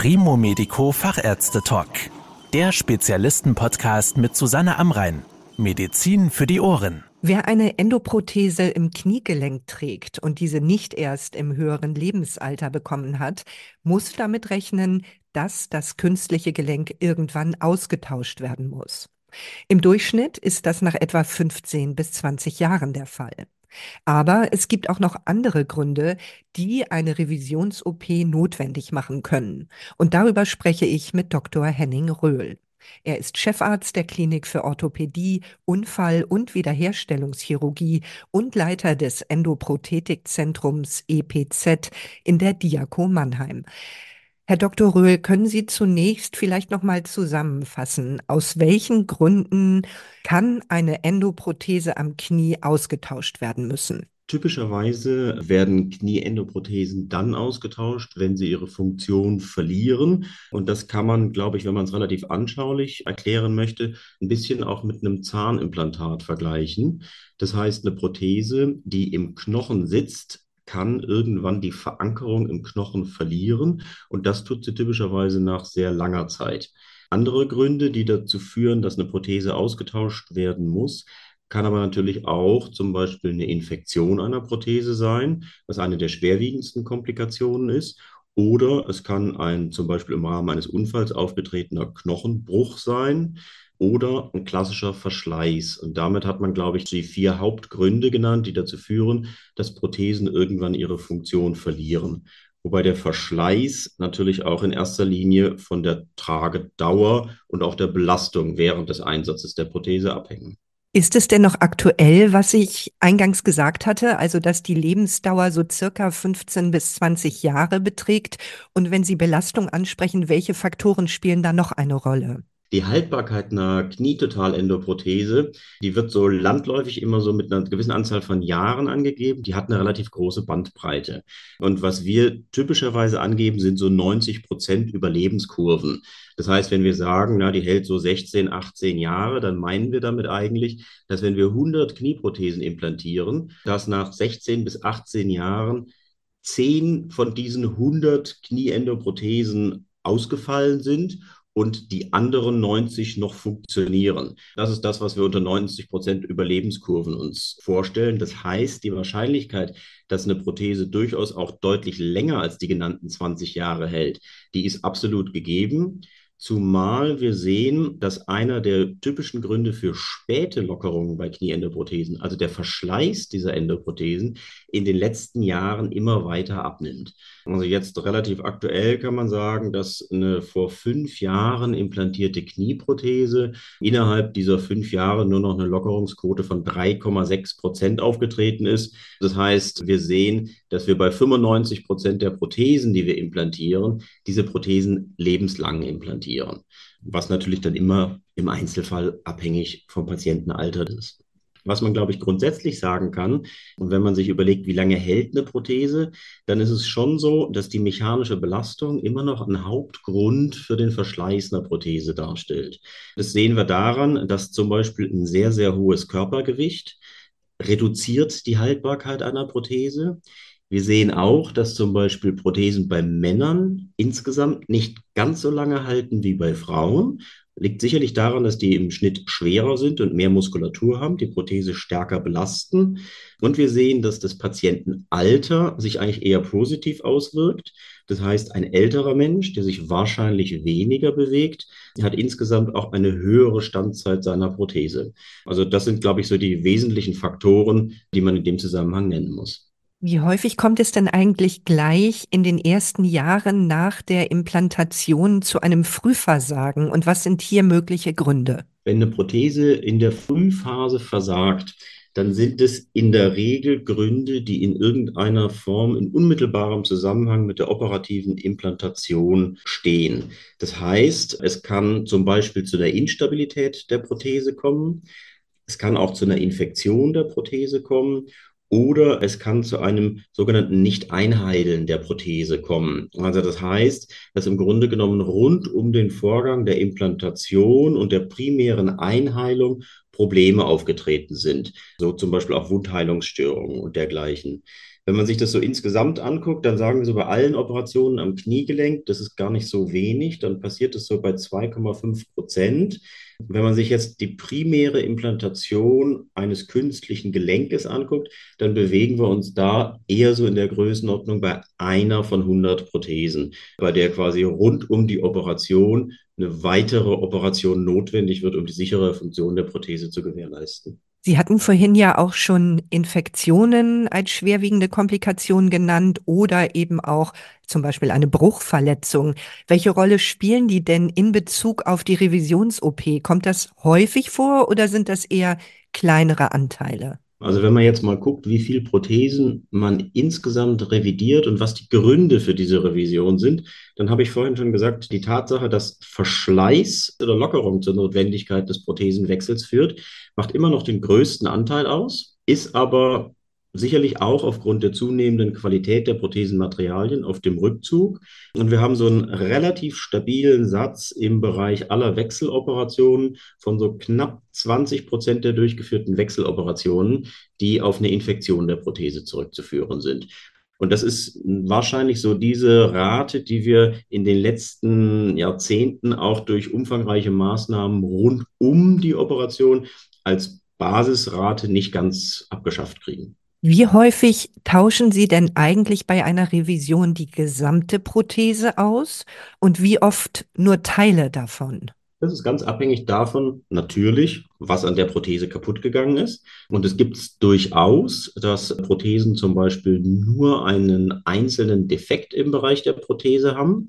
Primo Medico Fachärzte Talk. Der Spezialisten-Podcast mit Susanne Amrein. Medizin für die Ohren. Wer eine Endoprothese im Kniegelenk trägt und diese nicht erst im höheren Lebensalter bekommen hat, muss damit rechnen, dass das künstliche Gelenk irgendwann ausgetauscht werden muss. Im Durchschnitt ist das nach etwa 15 bis 20 Jahren der Fall. Aber es gibt auch noch andere Gründe, die eine Revisions-OP notwendig machen können. Und darüber spreche ich mit Dr. Henning Röhl. Er ist Chefarzt der Klinik für Orthopädie, Unfall- und Wiederherstellungschirurgie und Leiter des Endoprothetikzentrums EPZ in der Diako Mannheim. Herr Dr. Röhl, können Sie zunächst vielleicht noch mal zusammenfassen, aus welchen Gründen kann eine Endoprothese am Knie ausgetauscht werden müssen? Typischerweise werden Knieendoprothesen dann ausgetauscht, wenn sie ihre Funktion verlieren. Und das kann man, glaube ich, wenn man es relativ anschaulich erklären möchte, ein bisschen auch mit einem Zahnimplantat vergleichen. Das heißt, eine Prothese, die im Knochen sitzt, kann irgendwann die Verankerung im Knochen verlieren und das tut sie typischerweise nach sehr langer Zeit. Andere Gründe, die dazu führen, dass eine Prothese ausgetauscht werden muss, kann aber natürlich auch zum Beispiel eine Infektion einer Prothese sein, was eine der schwerwiegendsten Komplikationen ist. Oder es kann ein zum Beispiel im Rahmen eines Unfalls aufgetretener Knochenbruch sein oder ein klassischer Verschleiß. Und damit hat man, glaube ich, die vier Hauptgründe genannt, die dazu führen, dass Prothesen irgendwann ihre Funktion verlieren. Wobei der Verschleiß natürlich auch in erster Linie von der Tragedauer und auch der Belastung während des Einsatzes der Prothese abhängen. Ist es denn noch aktuell, was ich eingangs gesagt hatte, also dass die Lebensdauer so circa 15 bis 20 Jahre beträgt? Und wenn Sie Belastung ansprechen, welche Faktoren spielen da noch eine Rolle? Die Haltbarkeit einer Knietotalendoprothese, die wird so landläufig immer so mit einer gewissen Anzahl von Jahren angegeben. Die hat eine relativ große Bandbreite. Und was wir typischerweise angeben, sind so 90 Prozent Überlebenskurven. Das heißt, wenn wir sagen, na, die hält so 16, 18 Jahre, dann meinen wir damit eigentlich, dass wenn wir 100 Knieprothesen implantieren, dass nach 16 bis 18 Jahren 10 von diesen 100 Knieendoprothesen ausgefallen sind und die anderen 90 noch funktionieren. Das ist das, was wir unter 90 Prozent Überlebenskurven uns vorstellen. Das heißt, die Wahrscheinlichkeit, dass eine Prothese durchaus auch deutlich länger als die genannten 20 Jahre hält, die ist absolut gegeben. Zumal wir sehen, dass einer der typischen Gründe für späte Lockerungen bei Knieendoprothesen, also der Verschleiß dieser Endoprothesen, in den letzten Jahren immer weiter abnimmt. Also jetzt relativ aktuell kann man sagen, dass eine vor fünf Jahren implantierte Knieprothese innerhalb dieser fünf Jahre nur noch eine Lockerungsquote von 3,6 Prozent aufgetreten ist. Das heißt, wir sehen, dass wir bei 95 Prozent der Prothesen, die wir implantieren, diese Prothesen lebenslang implantieren. Was natürlich dann immer im Einzelfall abhängig vom Patientenalter ist. Was man, glaube ich, grundsätzlich sagen kann, und wenn man sich überlegt, wie lange hält eine Prothese, dann ist es schon so, dass die mechanische Belastung immer noch ein Hauptgrund für den Verschleiß einer Prothese darstellt. Das sehen wir daran, dass zum Beispiel ein sehr, sehr hohes Körpergewicht reduziert die Haltbarkeit einer Prothese. Wir sehen auch, dass zum Beispiel Prothesen bei Männern insgesamt nicht ganz so lange halten wie bei Frauen. Liegt sicherlich daran, dass die im Schnitt schwerer sind und mehr Muskulatur haben, die Prothese stärker belasten. Und wir sehen, dass das Patientenalter sich eigentlich eher positiv auswirkt. Das heißt, ein älterer Mensch, der sich wahrscheinlich weniger bewegt, hat insgesamt auch eine höhere Standzeit seiner Prothese. Also das sind, glaube ich, so die wesentlichen Faktoren, die man in dem Zusammenhang nennen muss. Wie häufig kommt es denn eigentlich gleich in den ersten Jahren nach der Implantation zu einem Frühversagen und was sind hier mögliche Gründe? Wenn eine Prothese in der Frühphase versagt, dann sind es in der Regel Gründe, die in irgendeiner Form in unmittelbarem Zusammenhang mit der operativen Implantation stehen. Das heißt, es kann zum Beispiel zu der Instabilität der Prothese kommen. Es kann auch zu einer Infektion der Prothese kommen oder es kann zu einem sogenannten Nicht-Einheilen der Prothese kommen. Also das heißt, dass im Grunde genommen rund um den Vorgang der Implantation und der primären Einheilung Probleme aufgetreten sind. So zum Beispiel auch Wundheilungsstörungen und dergleichen. Wenn man sich das so insgesamt anguckt, dann sagen wir so bei allen Operationen am Kniegelenk, das ist gar nicht so wenig, dann passiert es so bei 2,5 Prozent. Wenn man sich jetzt die primäre Implantation eines künstlichen Gelenkes anguckt, dann bewegen wir uns da eher so in der Größenordnung bei einer von 100 Prothesen, bei der quasi rund um die Operation eine weitere Operation notwendig wird, um die sichere Funktion der Prothese zu gewährleisten. Sie hatten vorhin ja auch schon Infektionen als schwerwiegende Komplikation genannt oder eben auch zum Beispiel eine Bruchverletzung. Welche Rolle spielen die denn in Bezug auf die Revisions-OP? Kommt das häufig vor oder sind das eher kleinere Anteile? Also wenn man jetzt mal guckt, wie viele Prothesen man insgesamt revidiert und was die Gründe für diese Revision sind, dann habe ich vorhin schon gesagt, die Tatsache, dass Verschleiß oder Lockerung zur Notwendigkeit des Prothesenwechsels führt, macht immer noch den größten Anteil aus, ist aber sicherlich auch aufgrund der zunehmenden Qualität der Prothesenmaterialien auf dem Rückzug. Und wir haben so einen relativ stabilen Satz im Bereich aller Wechseloperationen von so knapp 20 Prozent der durchgeführten Wechseloperationen, die auf eine Infektion der Prothese zurückzuführen sind. Und das ist wahrscheinlich so diese Rate, die wir in den letzten Jahrzehnten auch durch umfangreiche Maßnahmen rund um die Operation als Basisrate nicht ganz abgeschafft kriegen. Wie häufig tauschen Sie denn eigentlich bei einer Revision die gesamte Prothese aus und wie oft nur Teile davon? Das ist ganz abhängig davon, natürlich, was an der Prothese kaputt gegangen ist. Und es gibt durchaus, dass Prothesen zum Beispiel nur einen einzelnen Defekt im Bereich der Prothese haben.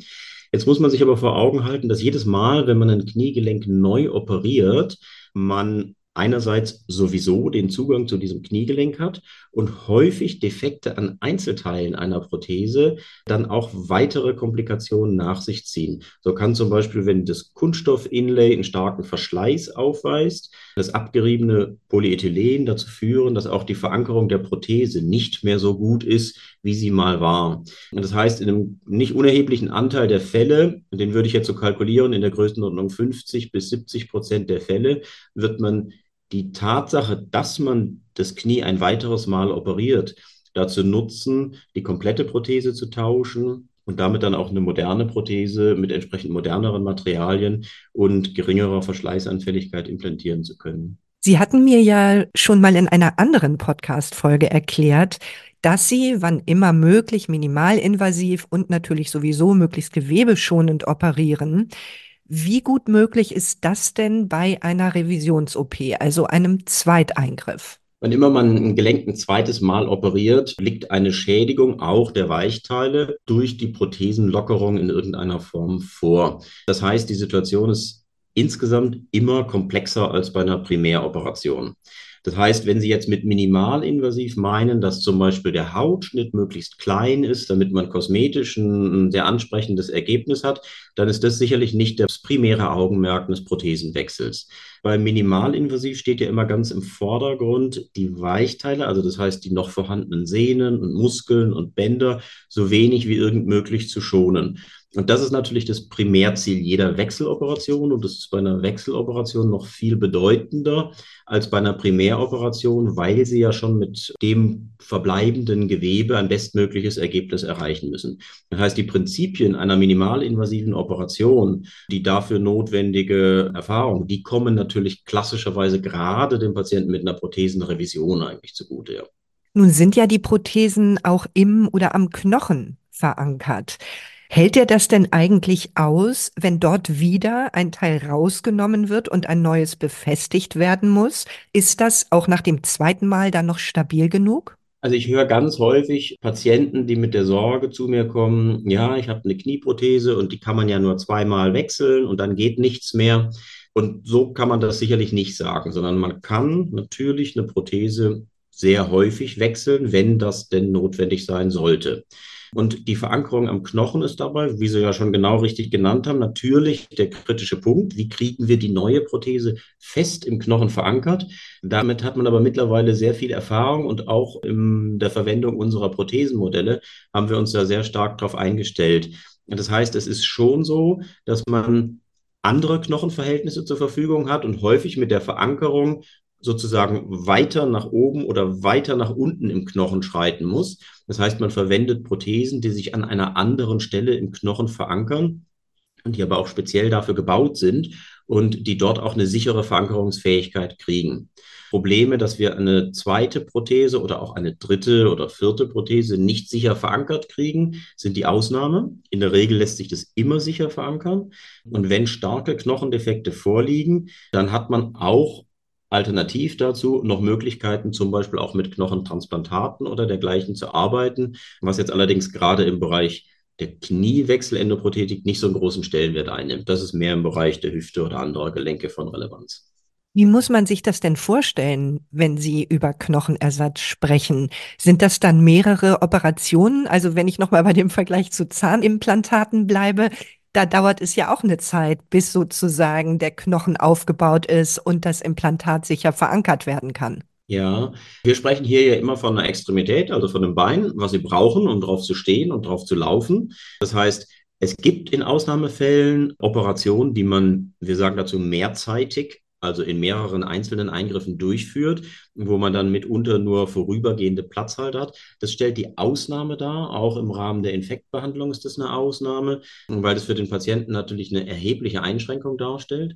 Jetzt muss man sich aber vor Augen halten, dass jedes Mal, wenn man ein Kniegelenk neu operiert, man einerseits sowieso den Zugang zu diesem Kniegelenk hat und häufig Defekte an Einzelteilen einer Prothese dann auch weitere Komplikationen nach sich ziehen. So kann zum Beispiel, wenn das Kunststoff-Inlay einen starken Verschleiß aufweist, das abgeriebene Polyethylen dazu führen, dass auch die Verankerung der Prothese nicht mehr so gut ist, wie sie mal war. Und das heißt, in einem nicht unerheblichen Anteil der Fälle, den würde ich jetzt so kalkulieren, in der Größenordnung 50 bis 70 Prozent der Fälle, wird man die Tatsache, dass man das Knie ein weiteres Mal operiert, dazu nutzen, die komplette Prothese zu tauschen und damit dann auch eine moderne Prothese mit entsprechend moderneren Materialien und geringerer Verschleißanfälligkeit implantieren zu können. Sie hatten mir ja schon mal in einer anderen Podcast-Folge erklärt, dass Sie, wann immer möglich, minimalinvasiv und natürlich sowieso möglichst gewebeschonend operieren. Wie gut möglich ist das denn bei einer Revisions-OP, also einem Zweiteingriff? Wann immer man ein Gelenk ein zweites Mal operiert, liegt eine Schädigung auch der Weichteile durch die Prothesenlockerung in irgendeiner Form vor. Das heißt, die Situation ist insgesamt immer komplexer als bei einer Primäroperation. Das heißt, wenn Sie jetzt mit minimalinvasiv meinen, dass zum Beispiel der Hautschnitt möglichst klein ist, damit man kosmetisch ein sehr ansprechendes Ergebnis hat, dann ist das sicherlich nicht das primäre Augenmerk des Prothesenwechsels. Bei minimalinvasiv steht ja immer ganz im Vordergrund die Weichteile, also das heißt die noch vorhandenen Sehnen und Muskeln und Bänder so wenig wie irgend möglich zu schonen. Und das ist natürlich das Primärziel jeder Wechseloperation und das ist bei einer Wechseloperation noch viel bedeutender als bei einer Primäroperation, weil sie ja schon mit dem verbleibenden Gewebe ein bestmögliches Ergebnis erreichen müssen. Das heißt, die Prinzipien einer minimalinvasiven Operation, die dafür notwendige Erfahrung, die kommen natürlich klassischerweise gerade dem Patienten mit einer Prothesenrevision eigentlich zugute. Ja. Nun sind ja die Prothesen auch im oder am Knochen verankert. Hält er das denn eigentlich aus, wenn dort wieder ein Teil rausgenommen wird und ein neues befestigt werden muss? Ist das auch nach dem zweiten Mal dann noch stabil genug? Also ich höre ganz häufig Patienten, die mit der Sorge zu mir kommen, ja, ich habe eine Knieprothese und die kann man ja nur zweimal wechseln und dann geht nichts mehr. Und so kann man das sicherlich nicht sagen, sondern man kann natürlich eine Prothese sehr häufig wechseln, wenn das denn notwendig sein sollte. Und die Verankerung am Knochen ist dabei, wie Sie ja schon genau richtig genannt haben, natürlich der kritische Punkt. Wie kriegen wir die neue Prothese fest im Knochen verankert? Damit hat man aber mittlerweile sehr viel Erfahrung und auch in der Verwendung unserer Prothesenmodelle haben wir uns da sehr stark darauf eingestellt. Das heißt, es ist schon so, dass man andere Knochenverhältnisse zur Verfügung hat und häufig mit der Verankerung sozusagen weiter nach oben oder weiter nach unten im Knochen schreiten muss. Das heißt, man verwendet Prothesen, die sich an einer anderen Stelle im Knochen verankern und die aber auch speziell dafür gebaut sind und die dort auch eine sichere Verankerungsfähigkeit kriegen. Probleme, dass wir eine zweite Prothese oder auch eine dritte oder vierte Prothese nicht sicher verankert kriegen, sind die Ausnahme. In der Regel lässt sich das immer sicher verankern. Und wenn starke Knochendefekte vorliegen, dann hat man auch alternativ dazu noch Möglichkeiten, zum Beispiel auch mit Knochentransplantaten oder dergleichen zu arbeiten, was jetzt allerdings gerade im Bereich der Kniewechselendoprothetik nicht so einen großen Stellenwert einnimmt. Das ist mehr im Bereich der Hüfte oder anderer Gelenke von Relevanz. Wie muss man sich das denn vorstellen, wenn Sie über Knochenersatz sprechen? Sind das dann mehrere Operationen? Also wenn ich nochmal bei dem Vergleich zu Zahnimplantaten bleibe, da dauert es ja auch eine Zeit, bis sozusagen der Knochen aufgebaut ist und das Implantat sicher verankert werden kann. Ja, wir sprechen hier ja immer von einer Extremität, also von einem Bein, was Sie brauchen, um drauf zu stehen und drauf zu laufen. Das heißt, es gibt in Ausnahmefällen Operationen, die man, wir sagen dazu, mehrzeitig also in mehreren einzelnen Eingriffen durchführt, wo man dann mitunter nur vorübergehende Platzhalter hat. Das stellt die Ausnahme dar. Auch im Rahmen der Infektbehandlung ist das eine Ausnahme, weil das für den Patienten natürlich eine erhebliche Einschränkung darstellt.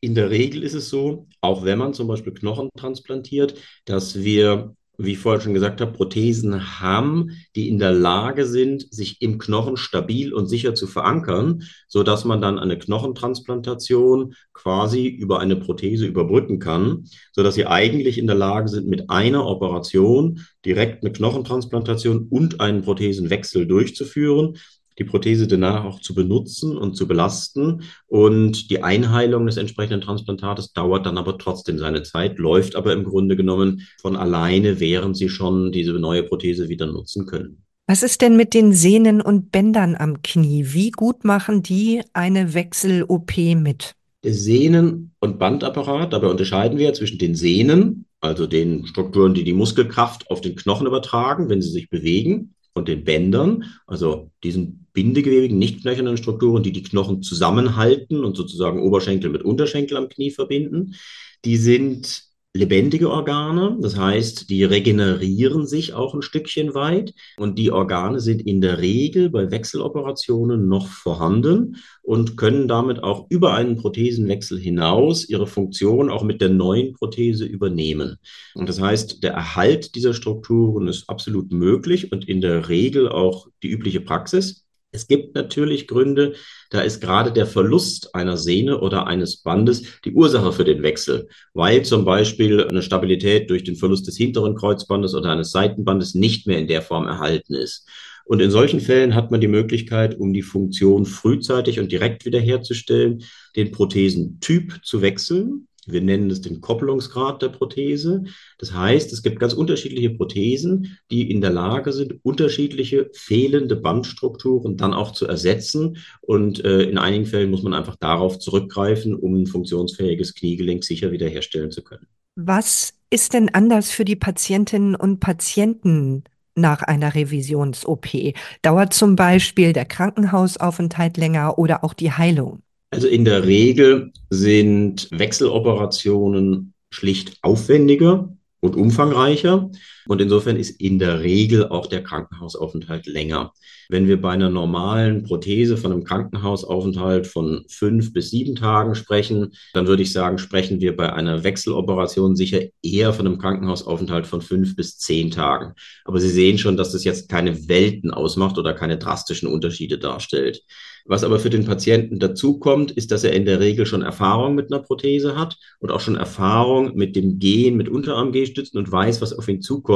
In der Regel ist es so, auch wenn man zum Beispiel Knochen transplantiert, dass wir wie ich vorher schon gesagt habe, Prothesen haben, die in der Lage sind, sich im Knochen stabil und sicher zu verankern, so dass man dann eine Knochentransplantation quasi über eine Prothese überbrücken kann, so dass sie eigentlich in der Lage sind, mit einer Operation direkt eine Knochentransplantation und einen Prothesenwechsel durchzuführen die Prothese danach auch zu benutzen und zu belasten. Und die Einheilung des entsprechenden Transplantates dauert dann aber trotzdem seine Zeit, läuft aber im Grunde genommen von alleine, während Sie schon diese neue Prothese wieder nutzen können. Was ist denn mit den Sehnen und Bändern am Knie? Wie gut machen die eine Wechsel-OP mit? Der Sehnen- und Bandapparat, dabei unterscheiden wir zwischen den Sehnen, also den Strukturen, die die Muskelkraft auf den Knochen übertragen, wenn sie sich bewegen, und den Bändern, also diesen bindegewebigen, nicht knöchernen Strukturen, die die Knochen zusammenhalten und sozusagen Oberschenkel mit Unterschenkel am Knie verbinden. Die sind lebendige Organe, das heißt, die regenerieren sich auch ein Stückchen weit und die Organe sind in der Regel bei Wechseloperationen noch vorhanden und können damit auch über einen Prothesenwechsel hinaus ihre Funktion auch mit der neuen Prothese übernehmen. Und das heißt, der Erhalt dieser Strukturen ist absolut möglich und in der Regel auch die übliche Praxis. Es gibt natürlich Gründe, da ist gerade der Verlust einer Sehne oder eines Bandes die Ursache für den Wechsel, weil zum Beispiel eine Stabilität durch den Verlust des hinteren Kreuzbandes oder eines Seitenbandes nicht mehr in der Form erhalten ist. Und in solchen Fällen hat man die Möglichkeit, um die Funktion frühzeitig und direkt wiederherzustellen, den Prothesentyp zu wechseln. Wir nennen es den Koppelungsgrad der Prothese. Das heißt, es gibt ganz unterschiedliche Prothesen, die in der Lage sind, unterschiedliche fehlende Bandstrukturen dann auch zu ersetzen. Und äh, in einigen Fällen muss man einfach darauf zurückgreifen, um ein funktionsfähiges Kniegelenk sicher wiederherstellen zu können. Was ist denn anders für die Patientinnen und Patienten nach einer Revisions-OP? Dauert zum Beispiel der Krankenhausaufenthalt länger oder auch die Heilung? Also in der Regel sind Wechseloperationen schlicht aufwendiger und umfangreicher. Und insofern ist in der Regel auch der Krankenhausaufenthalt länger. Wenn wir bei einer normalen Prothese von einem Krankenhausaufenthalt von fünf bis sieben Tagen sprechen, dann würde ich sagen, sprechen wir bei einer Wechseloperation sicher eher von einem Krankenhausaufenthalt von fünf bis zehn Tagen. Aber Sie sehen schon, dass das jetzt keine Welten ausmacht oder keine drastischen Unterschiede darstellt. Was aber für den Patienten dazukommt, ist, dass er in der Regel schon Erfahrung mit einer Prothese hat und auch schon Erfahrung mit dem Gehen mit Unterarmgehstützen und weiß, was auf ihn zukommt,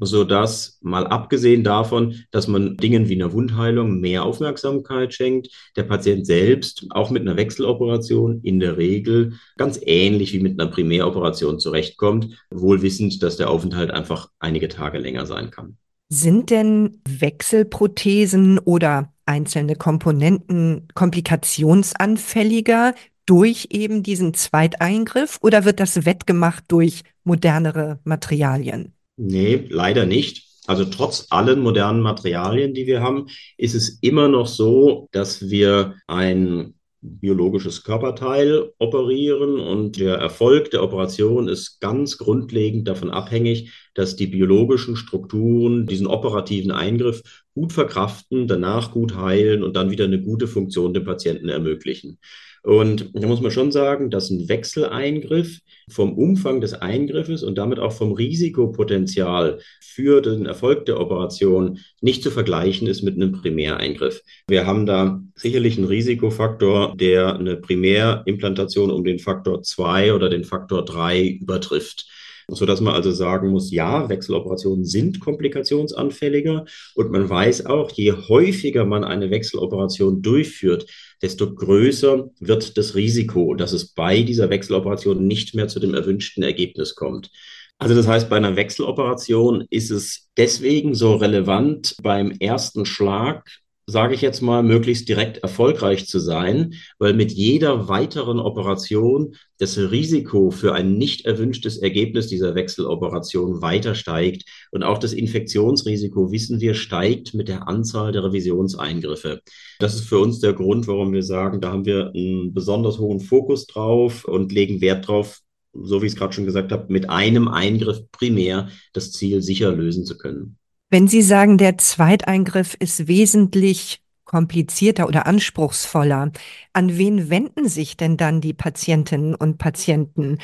sodass mal abgesehen davon, dass man Dingen wie einer Wundheilung mehr Aufmerksamkeit schenkt, der Patient selbst auch mit einer Wechseloperation in der Regel ganz ähnlich wie mit einer Primäroperation zurechtkommt, wohl wissend, dass der Aufenthalt einfach einige Tage länger sein kann. Sind denn Wechselprothesen oder einzelne Komponenten komplikationsanfälliger durch eben diesen Zweiteingriff oder wird das wettgemacht durch modernere Materialien? Nee, leider nicht. Also trotz allen modernen Materialien, die wir haben, ist es immer noch so, dass wir ein biologisches Körperteil operieren und der Erfolg der Operation ist ganz grundlegend davon abhängig, dass die biologischen Strukturen diesen operativen Eingriff gut verkraften, danach gut heilen und dann wieder eine gute Funktion dem Patienten ermöglichen. Und da muss man schon sagen, dass ein Wechseleingriff vom Umfang des Eingriffes und damit auch vom Risikopotenzial für den Erfolg der Operation nicht zu vergleichen ist mit einem Primäreingriff. Wir haben da sicherlich einen Risikofaktor, der eine Primärimplantation um den Faktor 2 oder den Faktor 3 übertrifft so dass man also sagen muss, ja, Wechseloperationen sind komplikationsanfälliger und man weiß auch, je häufiger man eine Wechseloperation durchführt, desto größer wird das Risiko, dass es bei dieser Wechseloperation nicht mehr zu dem erwünschten Ergebnis kommt. Also das heißt, bei einer Wechseloperation ist es deswegen so relevant, beim ersten Schlag sage ich jetzt mal, möglichst direkt erfolgreich zu sein, weil mit jeder weiteren Operation das Risiko für ein nicht erwünschtes Ergebnis dieser Wechseloperation weiter steigt. Und auch das Infektionsrisiko, wissen wir, steigt mit der Anzahl der Revisionseingriffe. Das ist für uns der Grund, warum wir sagen, da haben wir einen besonders hohen Fokus drauf und legen Wert drauf, so wie ich es gerade schon gesagt habe, mit einem Eingriff primär das Ziel sicher lösen zu können. Wenn Sie sagen, der Zweiteingriff ist wesentlich komplizierter oder anspruchsvoller, an wen wenden sich denn dann die Patientinnen und Patienten?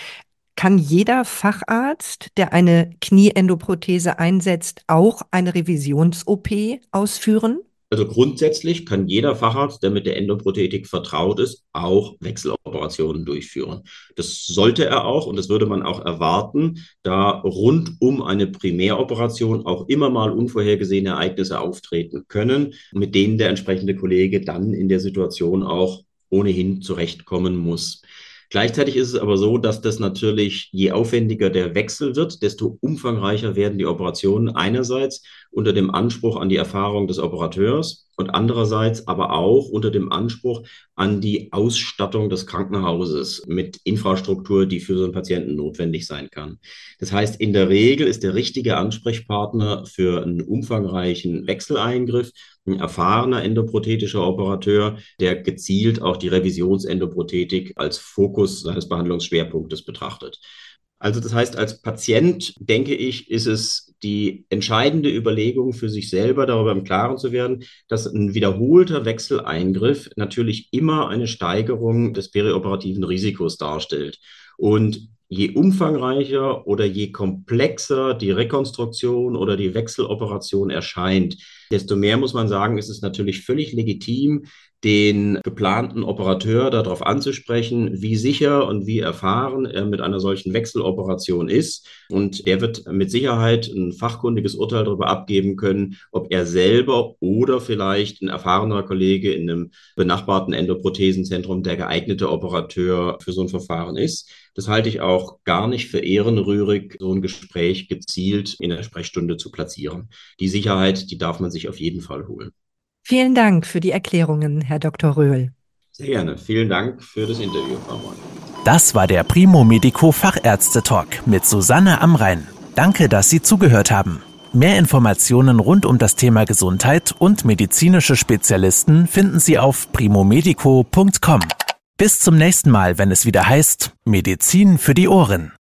Kann jeder Facharzt, der eine Knieendoprothese einsetzt, auch eine Revisions-OP ausführen? Also grundsätzlich kann jeder Facharzt, der mit der Endoprothetik vertraut ist, auch Wechseloperationen durchführen. Das sollte er auch und das würde man auch erwarten, da rund um eine Primäroperation auch immer mal unvorhergesehene Ereignisse auftreten können, mit denen der entsprechende Kollege dann in der Situation auch ohnehin zurechtkommen muss. Gleichzeitig ist es aber so, dass das natürlich, je aufwendiger der Wechsel wird, desto umfangreicher werden die Operationen einerseits unter dem Anspruch an die Erfahrung des Operateurs und andererseits aber auch unter dem Anspruch an die Ausstattung des Krankenhauses mit Infrastruktur, die für so einen Patienten notwendig sein kann. Das heißt, in der Regel ist der richtige Ansprechpartner für einen umfangreichen Wechseleingriff ein erfahrener endoprothetischer Operateur, der gezielt auch die Revisionsendoprothetik als Fokus seines Behandlungsschwerpunktes betrachtet. Also das heißt, als Patient denke ich, ist es die entscheidende Überlegung für sich selber, darüber im Klaren zu werden, dass ein wiederholter Wechseleingriff natürlich immer eine Steigerung des perioperativen Risikos darstellt. Und je umfangreicher oder je komplexer die Rekonstruktion oder die Wechseloperation erscheint, desto mehr muss man sagen, ist es natürlich völlig legitim, den geplanten Operateur darauf anzusprechen, wie sicher und wie erfahren er mit einer solchen Wechseloperation ist. Und der wird mit Sicherheit ein fachkundiges Urteil darüber abgeben können, ob er selber oder vielleicht ein erfahrener Kollege in einem benachbarten Endoprothesenzentrum der geeignete Operateur für so ein Verfahren ist. Das halte ich auch gar nicht für ehrenrührig, so ein Gespräch gezielt in der Sprechstunde zu platzieren. Die Sicherheit, die darf man sich auf jeden Fall holen. Vielen Dank für die Erklärungen, Herr Dr. Röhl. Sehr gerne. Vielen Dank für das Interview, Frau Moll. Das war der Primo Medico Fachärzte Talk mit Susanne Amrein. Danke, dass Sie zugehört haben. Mehr Informationen rund um das Thema Gesundheit und medizinische Spezialisten finden Sie auf primomedico.com. Bis zum nächsten Mal, wenn es wieder heißt Medizin für die Ohren.